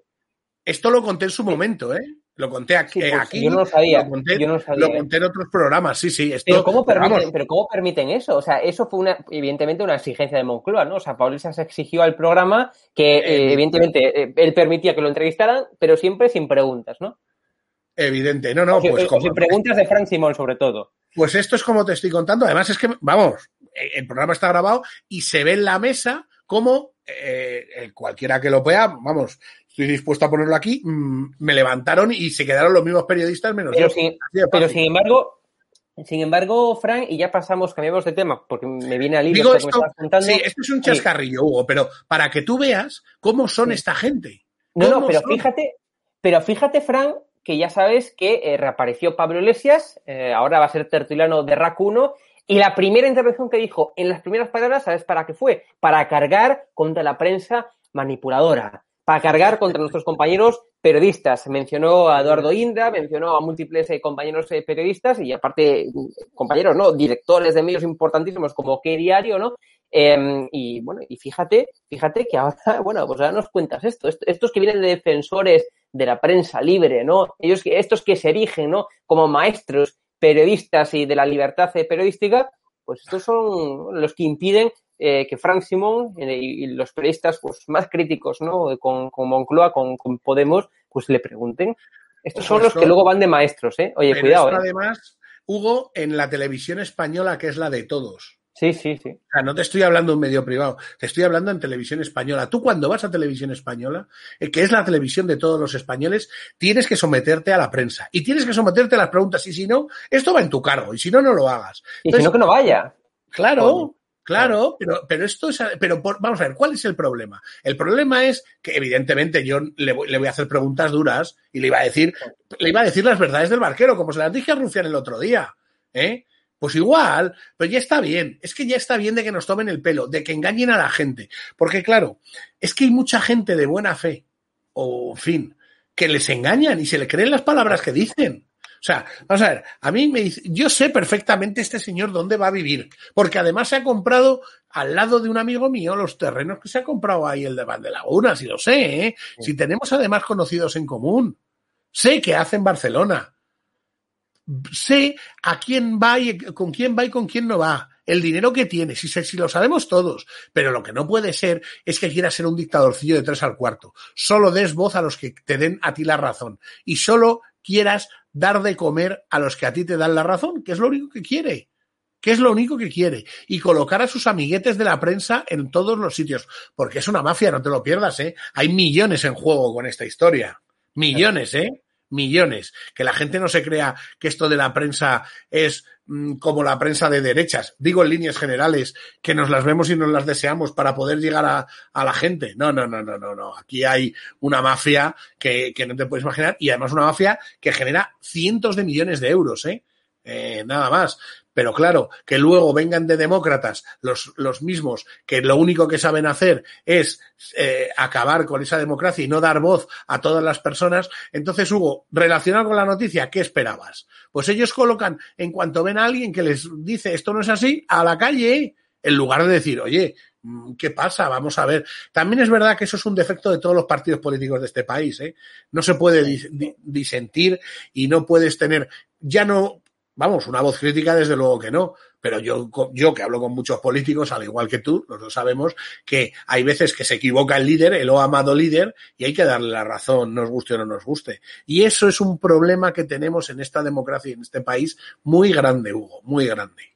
Esto, lo conté en su momento, ¿eh? Lo conté aquí. Pues aquí yo no lo sabía. Lo conté, yo no sabía, lo conté en otros programas, sí, sí. Esto, pero, ¿cómo permiten, pero ¿cómo permiten eso? O sea, eso fue una, evidentemente una exigencia de Moncloa, ¿no? O sea, Pablo se exigió al programa que, eh, evidentemente, eh, él permitía que lo entrevistaran, pero siempre sin preguntas, ¿no? Evidente, no, no, pues como. Sin preguntas de Frank Simón, sobre todo. Pues esto es como te estoy contando. Además, es que, vamos, el programa está grabado y se ve en la mesa como eh, cualquiera que lo vea, vamos, estoy dispuesto a ponerlo aquí, mm, me levantaron y se quedaron los mismos periodistas menos pero Sin, pero sin embargo, sin embargo, Frank, y ya pasamos, cambiamos de tema, porque me viene al libro esto, Sí, esto es un chascarrillo, Hugo, pero para que tú veas cómo son esta gente. No, no, pero fíjate, pero fíjate, Frank, que ya sabes que eh, reapareció Pablo Iglesias, eh, ahora va a ser tertuliano de RAC 1, y la primera intervención que dijo en las primeras palabras, ¿sabes para qué fue? Para cargar contra la prensa manipuladora, para cargar contra nuestros compañeros periodistas. Mencionó a Eduardo Inda, mencionó a múltiples eh, compañeros periodistas y aparte compañeros, ¿no? Directores de medios importantísimos como qué diario, ¿no? Em, y bueno, y fíjate, fíjate que ahora, *laughs* bueno, pues ahora nos cuentas esto. Estos que vienen de defensores de la prensa libre, ¿no? Ellos, estos que se erigen, ¿no? Como maestros periodistas y de la libertad periodística, pues estos son los que impiden eh, que Frank Simón eh, y los periodistas pues, más críticos, ¿no? Con, con Moncloa, con, Podemos, pues le pregunten. Estos son los que luego van de maestros, ¿eh? Oye, cuidado, ¿eh? Además, Hugo, en la televisión española, que es la de todos. Sí, sí, sí. O sea, no te estoy hablando de un medio privado, te estoy hablando en televisión española. Tú cuando vas a televisión española, eh, que es la televisión de todos los españoles, tienes que someterte a la prensa y tienes que someterte a las preguntas. Y si no, esto va en tu cargo y si no, no lo hagas. y si no, que no vaya. Claro. Claro, pero, pero esto es, pero vamos a ver, ¿cuál es el problema? El problema es que evidentemente yo le voy, le voy, a hacer preguntas duras y le iba a decir, le iba a decir las verdades del barquero, como se las dije a Rufián el otro día, ¿eh? Pues igual, pero ya está bien. Es que ya está bien de que nos tomen el pelo, de que engañen a la gente. Porque claro, es que hay mucha gente de buena fe, o en fin, que les engañan y se le creen las palabras que dicen. O sea, vamos a ver, a mí me dice, yo sé perfectamente este señor dónde va a vivir, porque además se ha comprado al lado de un amigo mío los terrenos que se ha comprado ahí el de Laguna, si lo sé, ¿eh? Si tenemos además conocidos en común. Sé que hace en Barcelona. Sé a quién va y con quién va y con quién no va el dinero que tiene, si, si lo sabemos todos, pero lo que no puede ser es que quieras ser un dictadorcillo de tres al cuarto. Solo des voz a los que te den a ti la razón y solo quieras dar de comer a los que a ti te dan la razón, que es lo único que quiere que es lo único que quiere, y colocar a sus amiguetes de la prensa en todos los sitios, porque es una mafia, no te lo pierdas, ¿eh? Hay millones en juego con esta historia. Millones, ¿eh? Millones. Que la gente no se crea que esto de la prensa es mm, como la prensa de derechas. Digo en líneas generales, que nos las vemos y nos las deseamos para poder llegar a, a la gente. No, no, no, no, no, no. Aquí hay una mafia que, que no te puedes imaginar y además una mafia que genera cientos de millones de euros, ¿eh? Eh, nada más. Pero claro, que luego vengan de demócratas los, los mismos que lo único que saben hacer es eh, acabar con esa democracia y no dar voz a todas las personas. Entonces, Hugo, relacionado con la noticia, ¿qué esperabas? Pues ellos colocan, en cuanto ven a alguien que les dice esto no es así, a la calle, en lugar de decir, oye, mm, ¿qué pasa? Vamos a ver. También es verdad que eso es un defecto de todos los partidos políticos de este país. ¿eh? No se puede disentir y no puedes tener, ya no Vamos, una voz crítica desde luego que no, pero yo, yo que hablo con muchos políticos, al igual que tú, nosotros sabemos que hay veces que se equivoca el líder, el o amado líder, y hay que darle la razón, nos guste o no nos guste. Y eso es un problema que tenemos en esta democracia y en este país muy grande, Hugo, muy grande.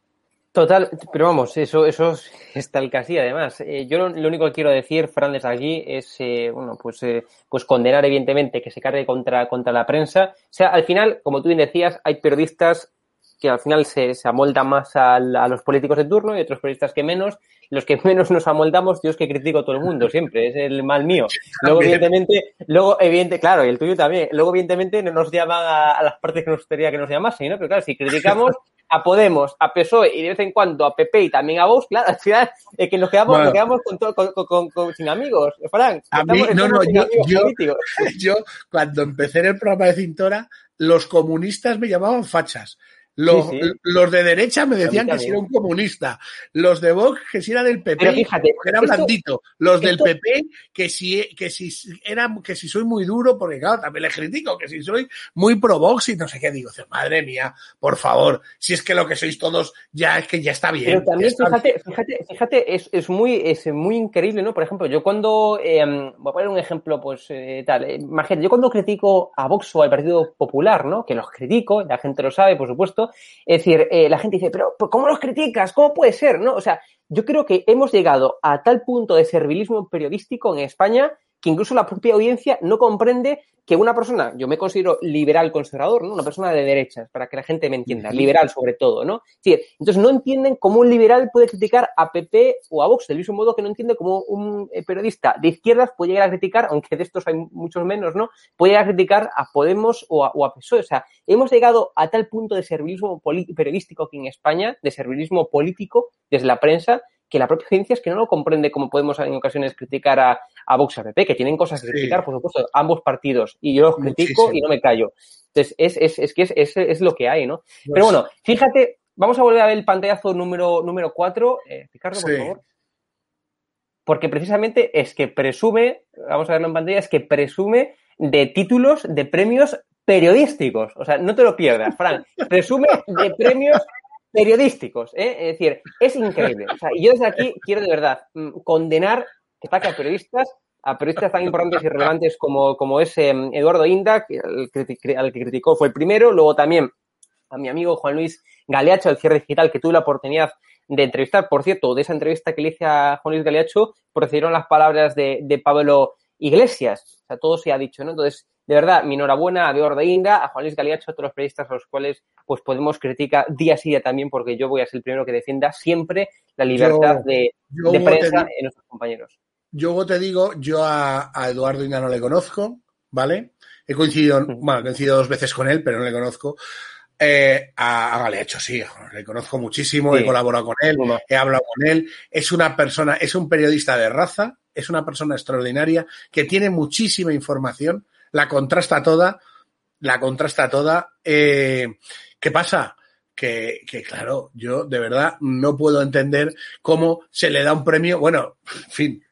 Total, pero vamos, eso, eso está el casi además. Eh, yo lo, único que quiero decir, desde aquí es, eh, bueno, pues, eh, pues condenar evidentemente que se cargue contra, contra la prensa. O sea, al final, como tú bien decías, hay periodistas que al final se, se amoldan más a, a, los políticos de turno y otros periodistas que menos. Los que *laughs* menos nos amoldamos, yo es que critico a todo el mundo siempre, es el mal mío. Luego, evidentemente, luego, evidente, claro, y el tuyo también. Luego, evidentemente, no nos llaman a, a las partes que nos gustaría que nos llamasen, ¿no? Pero claro, si criticamos *laughs* a Podemos, a PSOE y de vez en cuando a PP y también a Vox, claro, al final es que nos quedamos, bueno, nos quedamos con, todo, con, con, con, sin amigos, Frank. A mí, no, no, yo, yo, *laughs* yo, cuando empecé en el programa de Cintora, los comunistas me llamaban fachas. Los, sí, sí. los de derecha me decían que si era un comunista. Los de Vox que si era del PP, Pero fíjate, que era blandito. Los del PP que si, que si era, que si soy muy duro, porque claro, también les critico, que si soy muy pro Vox y no sé qué digo. Madre mía, por favor, si es que lo que sois todos ya es que ya está bien. Pero también fíjate, bien. fíjate, fíjate, es, es muy, es muy increíble, ¿no? Por ejemplo, yo cuando, eh, voy a poner un ejemplo, pues, eh, tal, eh, imagínate, yo cuando critico a Vox o al Partido Popular, ¿no? Que los critico, la gente lo sabe, por supuesto, es decir, eh, la gente dice, pero ¿cómo los criticas? ¿Cómo puede ser? ¿No? O sea, yo creo que hemos llegado a tal punto de servilismo periodístico en España que incluso la propia audiencia no comprende que una persona, yo me considero liberal conservador, ¿no? Una persona de derechas, para que la gente me entienda, liberal sobre todo, ¿no? Sí, entonces no entienden cómo un liberal puede criticar a PP o a Vox, del mismo modo que no entiende cómo un eh, periodista de izquierdas puede llegar a criticar, aunque de estos hay muchos menos, ¿no? Puede llegar a criticar a Podemos o a, o a PSOE. O sea, hemos llegado a tal punto de servilismo periodístico aquí en España, de servilismo político desde la prensa, que la propia ciencia es que no lo comprende como podemos en ocasiones criticar a, a Vox PP, que tienen cosas que criticar, por supuesto, ambos partidos, y yo los critico Muchísimo. y no me callo. Entonces, es, es, es que es, es, es, lo que hay, ¿no? Pues... Pero bueno, fíjate, vamos a volver a ver el pantallazo número, número 4. Eh, Ricardo, por sí. favor. Porque precisamente es que presume, vamos a verlo en pantalla, es que presume de títulos de premios periodísticos. O sea, no te lo pierdas, Fran. *laughs* Presume de premios periodísticos, ¿eh? Es decir, es increíble. O sea, yo desde aquí quiero de verdad mm, condenar que ataque a periodistas, a periodistas tan importantes y relevantes como, como es eh, Eduardo Inda, al, que, al que criticó fue el primero, luego también a mi amigo Juan Luis Galeacho del cierre digital, que tuve la oportunidad de entrevistar. Por cierto, de esa entrevista que le hice a Juan Luis Galeacho, procedieron las palabras de, de Pablo Iglesias. O sea, todo se ha dicho, ¿no? Entonces, de verdad, mi enhorabuena a Eduardo Inda, a Juan Luis Galeacho, a todos los periodistas a los cuales pues podemos criticar día a día también, porque yo voy a ser el primero que defienda siempre la libertad yo, de, yo de, prensa en nuestros compañeros. Yo te digo, yo a, a, Eduardo Inda no le conozco, ¿vale? He coincidido, bueno, he coincidido dos veces con él, pero no le conozco. Eh, a, a Galeacho sí, le conozco muchísimo, sí. he colaborado con él, he hablado con él. Es una persona, es un periodista de raza, es una persona extraordinaria que tiene muchísima información, la contrasta toda, la contrasta toda. Eh, ¿Qué pasa? Que, que, claro, yo de verdad no puedo entender cómo se le da un premio, bueno, en fin,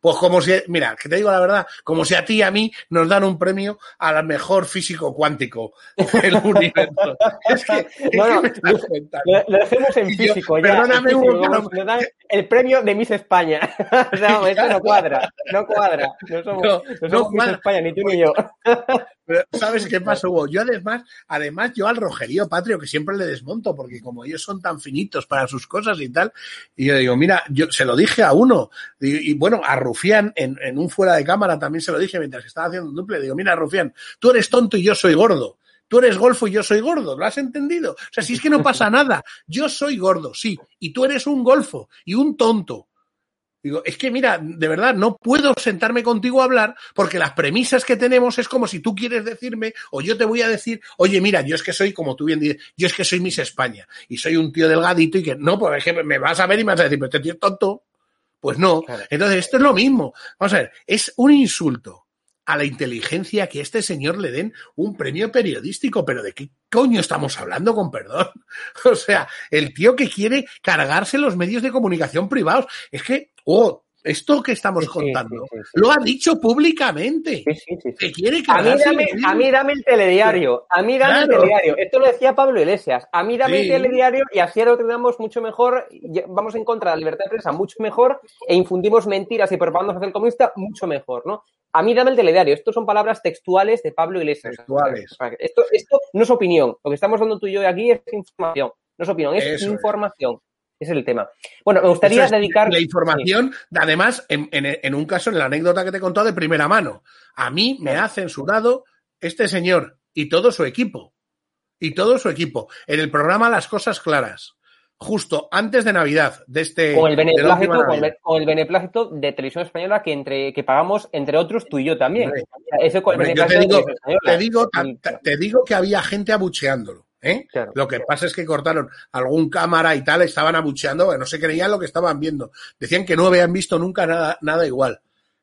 Pues como si, mira, que te digo la verdad, como si a ti y a mí nos dan un premio al mejor físico cuántico *laughs* del universo. es que, bueno, lo, dejemos en físico ya. Perdóname, nos dan el premio de Miss España. *laughs* o sea, esto no *laughs* cuadra, no cuadra. No somos, no, somos Miss España, ni tú ni yo. ¿Sabes qué pasa, Hugo? Yo además, además, yo al rojerío patrio, que siempre le desmonto, porque como ellos son tan finitos para sus cosas y tal, y yo digo, mira, yo se lo dije a uno, y, bueno, a Rufián, en, un fuera de cámara también se lo dije mientras estaba haciendo un duple, digo, mira, Rufián, tú eres tonto y yo soy gordo. Tú eres golfo y yo soy gordo, ¿lo has entendido? O sea, si es que no pasa nada, yo soy gordo, sí, y tú eres un golfo y un tonto. Digo, es que mira, de verdad, no puedo sentarme contigo a hablar porque las premisas que tenemos es como si tú quieres decirme o yo te voy a decir, oye, mira, yo es que soy, como tú bien dices, yo es que soy Miss España y soy un tío delgadito y que no, pues es que me vas a ver y me vas a decir, pero este tío es tonto. Pues no. Entonces, esto es lo mismo. Vamos a ver, es un insulto a la inteligencia que este señor le den un premio periodístico, pero ¿de qué coño estamos hablando con perdón? *laughs* O sea, el tío que quiere cargarse los medios de comunicación privados. Es que, oh, esto que estamos contando lo ha dicho públicamente. Que quiere a, mí dame, a mí dame el telediario. A mí dame el telediario. Esto lo decía Pablo Iglesias. A mí dame el telediario y así lo tenemos mucho mejor. Vamos en contra de la libertad de prensa mucho mejor e infundimos mentiras y propagandas hacia el comunista mucho mejor, ¿no? A mí dame el telediario. Estos son palabras textuales de Pablo Iglesias. Textuales. Esto, esto no es opinión. Lo que estamos dando tú y yo aquí es información. No es opinión, es información. Ese es el tema. Bueno, me gustaría dedicar. La información, además, en, un caso, en la anécdota que te he contado de primera mano. A mí me ha censurado este señor y todo su equipo. Y todo su equipo. En el programa Las Cosas Claras. Justo antes de Navidad, de este. Con el beneplácito, con el, beneplácito de Televisión Española que entre que pagamos, entre otros, tú y yo también. te digo, te digo que había gente abucheándolo. ¿Eh? Lo que pasa es que cortaron algún cámara y tal, estaban abucheando, no se creían lo que estaban viendo. Decían que no habían visto nunca nada, nada igual.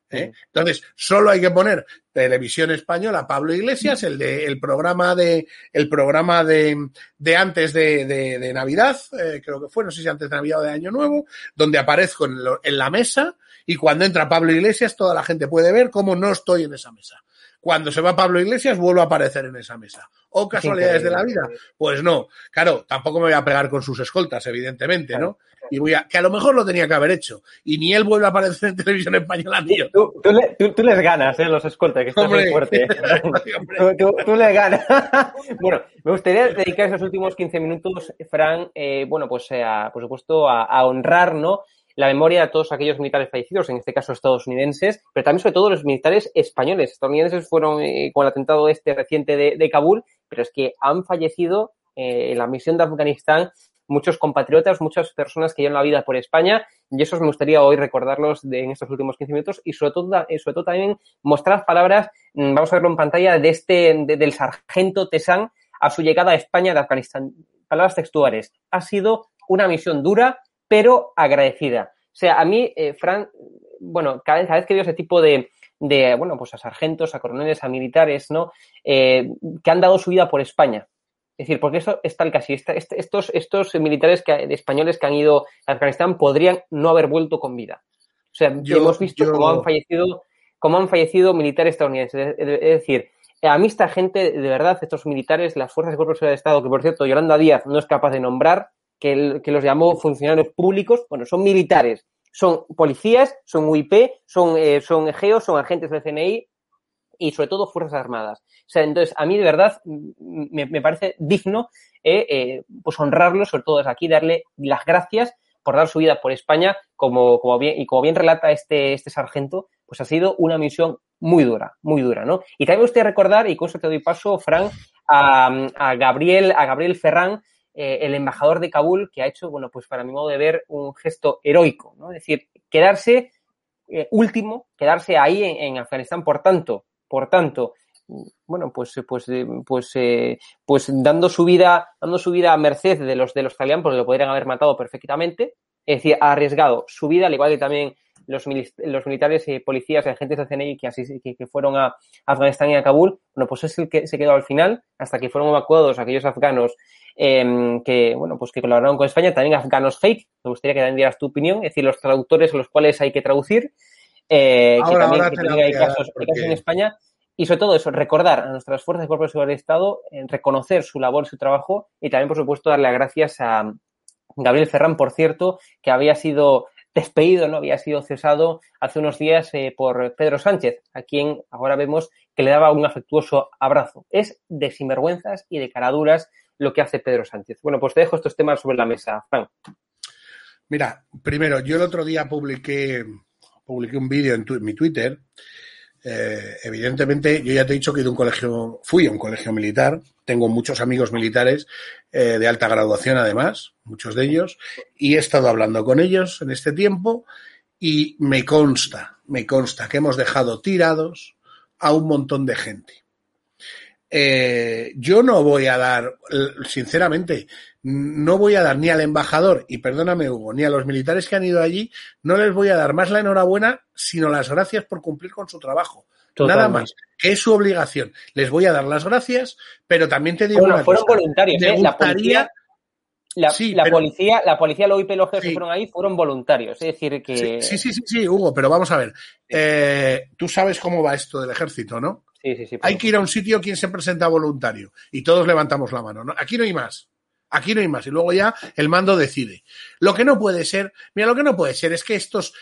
¿eh? Entonces, solo hay que poner televisión española, Pablo Iglesias, el de el programa de el programa de, de antes de, de, Navidad, eh, creo que fue, no sé si antes de Navidad o de Año Nuevo, donde aparezco en, en la mesa y cuando entra Pablo Iglesias, toda la gente puede ver cómo no estoy en esa mesa. Cuando se va Pablo Iglesias, vuelvo a aparecer en esa mesa. ¿O casualidades de la vida? Pues no. Claro, tampoco me voy a pegar con sus escoltas, evidentemente, ¿no? Y voy a, que a lo mejor lo tenía que haber hecho. Y ni él vuelve a aparecer en televisión española, yo. Tú, tú, les ganas, ¿eh? Los escoltas, que están muy fuerte. *laughs* tú, les ganas. *laughs* bueno, me gustaría dedicar esos últimos 15 minutos, Fran, eh, bueno, pues eh, por supuesto, a, a honrar, ¿no? La memoria de todos aquellos militares fallecidos, en este caso estadounidenses, pero también sobre todo los militares españoles. Estadounidenses fueron eh, con el atentado este reciente de, Kabul, pero es que han fallecido eh, en la misión de Afganistán muchos compatriotas, muchas personas que llevan la vida por España y eso me gustaría hoy recordarlos en estos últimos 15 minutos y sobre todo, eh, sobre todo también mostrar palabras, mm, vamos a verlo en pantalla, de este, del sargento Tesán a su llegada a España de Afganistán. Palabras textuales. Ha sido una misión dura, pero agradecida. O sea, a mí, eh, Fran, bueno, cada vez, que veo ese tipo de, de, bueno, pues a sargentos, a coroneles, a militares, ¿no? Eh, que han dado su vida por España. Es decir, porque eso es tal casi. Este, estos, estos militares que, españoles que han ido a Afganistán podrían no haber vuelto con vida. O sea, hemos visto cómo han fallecido, cómo han fallecido militares estadounidenses. Es decir, a mí esta gente, de verdad, estos militares, las fuerzas de cuerpo de Estado, que por cierto, Yolanda Díaz no es capaz de nombrar, que, los llamó funcionarios públicos, bueno, son militares, son policías, son UIP, son, eh, son EGEOS, son agentes del CNI y sobre todo Fuerzas Armadas. O sea, entonces, a mí de verdad me, parece digno eh, eh, pues honrarlo, sobre todo desde aquí, darle las gracias por dar su vida por España, como, como bien, y como bien relata este, este sargento, pues ha sido una misión muy dura, muy dura, ¿no? Y también me gustaría recordar, y con eso te doy paso, Fran, a, a Gabriel, a Gabriel Ferrán, eh, el embajador de Kabul, que ha hecho, bueno, pues para mi modo de ver, un gesto heroico, ¿no? Es decir, quedarse eh, último, quedarse ahí en, Afganistán, por tanto, por tanto, bueno, pues, pues, pues, eh, pues dando su vida, dando su vida a merced de los de los talibanes, porque lo podrían haber matado perfectamente. Es decir, ha arriesgado su vida, al igual que también los, los militares y policías y agentes de CNI que, así, que, fueron a Afganistán y a Kabul, bueno, pues es el que se quedó al final, hasta que fueron evacuados aquellos afganos Em, que, bueno, pues que colaboraron con España, también afganos fake, me gustaría que también dieras tu opinión, es decir, los traductores a los cuales hay que traducir, eh, que también, hay casos, en España. Y sobre todo eso, recordar a nuestras fuerzas y cuerpos de seguridad del Estado, reconocer su labor, su trabajo y también, por supuesto, darle las gracias a Gabriel Ferrán, por cierto, que había sido despedido, ¿no? Había sido cesado hace unos días eh, por Pedro Sánchez, a quien ahora vemos que le daba un afectuoso abrazo. Es de sinvergüenzas y de caraduras lo que hace Pedro Sánchez. Bueno, pues te dejo estos temas sobre la mesa, Frank. Mira, primero, yo el otro día publiqué, publiqué un vídeo en, mi Twitter. Eh, evidentemente, yo ya te he dicho que de un colegio, fui a un colegio militar, tengo muchos amigos militares eh, de alta graduación además, muchos de ellos, y he estado hablando con ellos en este tiempo y me consta, me consta que hemos dejado tirados a un montón de gente. Eh, yo no voy a dar, sinceramente, no voy a dar ni al embajador, y perdóname Hugo, ni a los militares que han ido allí, no les voy a dar más la enhorabuena, sino las gracias por cumplir con su trabajo. Nada más, que es su obligación. Les voy a dar las gracias, pero también te digo bueno, fueron voluntarios, ¿eh? la policía, la, policía, la policía, los IP, los que fueron ahí, fueron voluntarios. Es decir, que. Sí, sí, sí, sí, Hugo, pero vamos a ver. Eh, tú sabes cómo va esto del ejército, ¿no? Hay que ir a un sitio quien se presenta voluntario y todos levantamos la mano. Aquí no hay más. Aquí no hay más. Y luego ya el mando decide. Lo que no puede ser, mira, lo que no puede ser es que estos,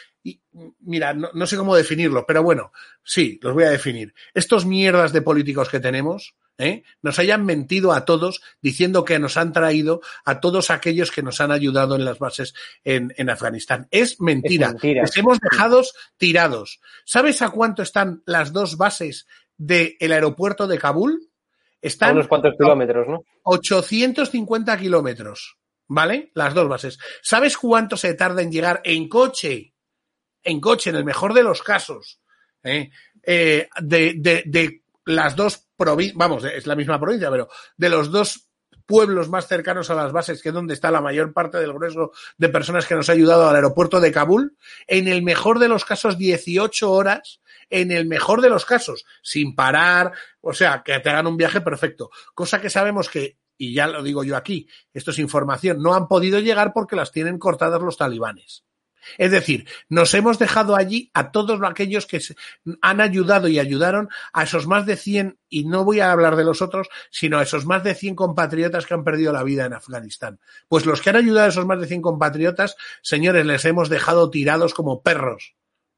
mira, no, sé cómo definirlo, pero bueno, sí, los voy a definir. Estos mierdas de políticos que tenemos, ¿eh? nos hayan mentido a todos diciendo que nos han traído a todos aquellos que nos han ayudado en las bases en, Afganistán. Es mentira. es mentira. Les hemos dejado tirados. ¿Sabes a cuánto están las dos bases del aeropuerto de Kabul están a unos cuantos kilómetros, ¿no? 850 kilómetros, ¿vale? Las dos bases. ¿Sabes cuánto se tarda en llegar en coche? En coche, en el mejor de los casos. ¿eh? Eh, de, de, de, las dos provincias, vamos, es la misma provincia, pero de los dos pueblos más cercanos a las bases, que es donde está la mayor parte del grueso de personas que nos ha ayudado al aeropuerto de Kabul, en el mejor de los casos 18 horas en el mejor de los casos, sin parar, o sea, que te hagan un viaje perfecto. Cosa que sabemos que, y ya lo digo yo aquí, esto es información, no han podido llegar porque las tienen cortadas los talibanes. Es decir, nos hemos dejado allí a todos aquellos que han ayudado y ayudaron a esos más de 100, y no voy a hablar de los otros, sino a esos más de 100 compatriotas que han perdido la vida en Afganistán. Pues los que han ayudado a esos más de 100 compatriotas, señores, les hemos dejado tirados como perros,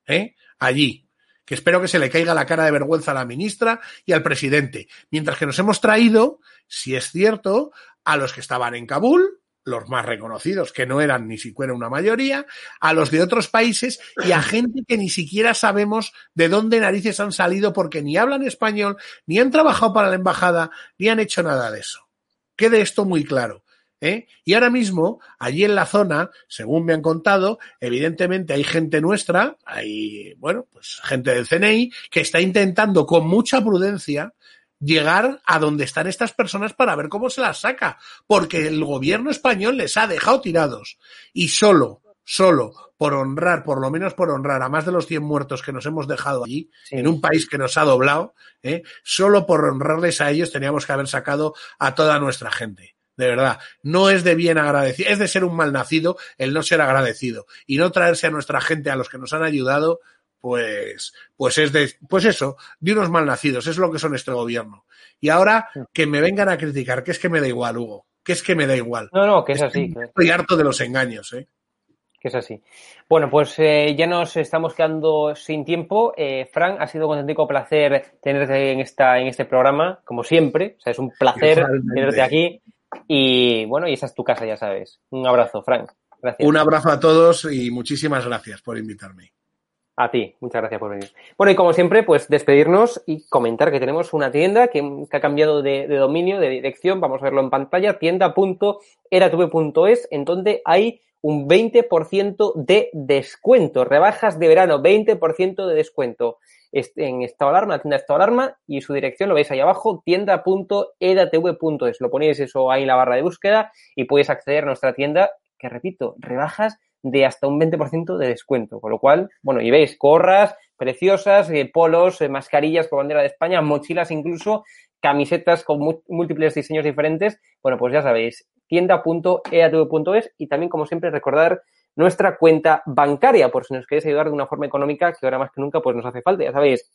¿eh? Allí que espero que se le caiga la cara de vergüenza a la ministra y al presidente, mientras que nos hemos traído, si es cierto, a los que estaban en Kabul, los más reconocidos, que no eran ni siquiera una mayoría, a los de otros países y a gente que ni siquiera sabemos de dónde narices han salido porque ni hablan español, ni han trabajado para la embajada, ni han hecho nada de eso. Quede esto muy claro. ¿Eh? Y ahora mismo, allí en la zona, según me han contado, evidentemente hay gente nuestra, hay, bueno, pues gente del CNI, que está intentando con mucha prudencia llegar a donde están estas personas para ver cómo se las saca, porque el gobierno español les ha dejado tirados y solo, solo por honrar, por lo menos por honrar a más de los 100 muertos que nos hemos dejado allí, en un país que nos ha doblado, ¿eh? solo por honrarles a ellos teníamos que haber sacado a toda nuestra gente de verdad. No es de bien agradecido, es de ser un mal nacido el no ser agradecido y no traerse a nuestra gente, a los que nos han ayudado, pues, pues es de, pues eso, de unos mal nacidos, es lo que son este gobierno. Y ahora que me vengan a criticar, que es que me da igual, Hugo, que es que me da igual. No, no, que es, así. Estoy harto de los engaños, ¿eh? Que es así. Bueno, pues eh, ya nos estamos quedando sin tiempo. Eh, Fran, ha sido un auténtico placer tenerte en, esta, en este programa, como siempre. O sea, es un placer tenerte aquí. Y bueno, y esa es tu casa, ya sabes. Un abrazo, Frank. Gracias. Un abrazo a todos y muchísimas gracias por invitarme. A ti, muchas gracias por venir. Bueno, y como siempre, pues despedirnos y comentar que tenemos una tienda que, ha cambiado de, dominio, de dirección, vamos a verlo en pantalla, tienda.eratv.es, en donde hay un 20% de descuento, rebajas de verano, 20% de descuento en estado alarma, tienda de estado alarma, y su dirección lo veis ahí abajo, tienda.edatv.es. Lo ponéis eso ahí en la barra de búsqueda y podéis acceder a nuestra tienda, que repito, rebajas de hasta un 20% de descuento. Con lo cual, bueno, y veis, corras preciosas, eh, polos, eh, mascarillas con bandera de España, mochilas incluso, camisetas con múltiples diseños diferentes. Bueno, pues ya sabéis, tienda.eatv.es y también, como siempre, recordar nuestra cuenta bancaria, por si nos queréis ayudar de una forma económica que ahora más que nunca pues nos hace falta. Ya sabéis,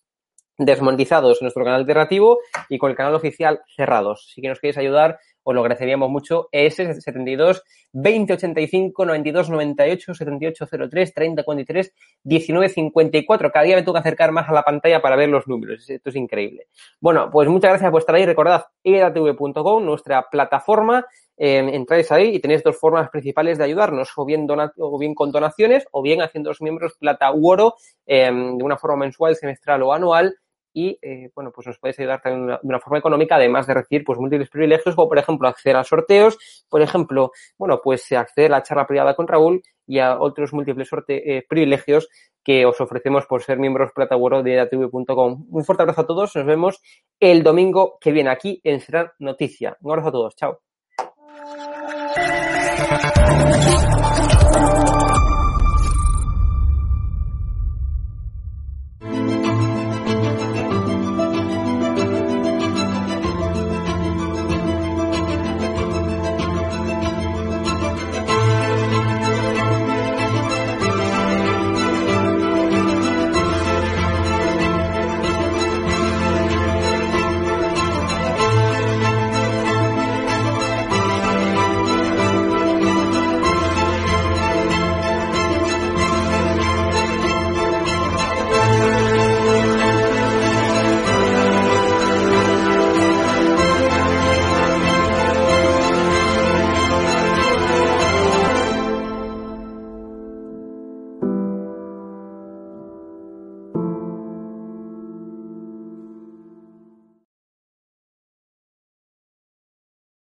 desmonetizados en nuestro canal alternativo y con el canal oficial cerrados. Si que nos queréis ayudar, os lo agradeceríamos mucho. ES 72 2085 92 98 78 03 30 43 19 54. Cada día me tengo que acercar más a la pantalla para ver los números. Esto es increíble. Bueno, pues muchas gracias por estar ahí. Recordad edatv.com, nuestra plataforma. Eh, entráis ahí y tenéis dos formas principales de ayudarnos, o bien, o bien con donaciones, o bien haciendo los miembros plata u oro eh, de una forma mensual, semestral o anual y, eh, bueno, pues nos podéis ayudar también de una, forma económica, además de recibir, pues, múltiples privilegios, como, por ejemplo, acceder a sorteos, por ejemplo, bueno, pues, acceder a la charla privada con Raúl y a otros múltiples sorte eh, privilegios que os ofrecemos por ser miembros plata de atv.com. Un fuerte abrazo a todos, nos vemos el domingo que viene aquí en Serán Noticia. Un abrazo a todos, chao.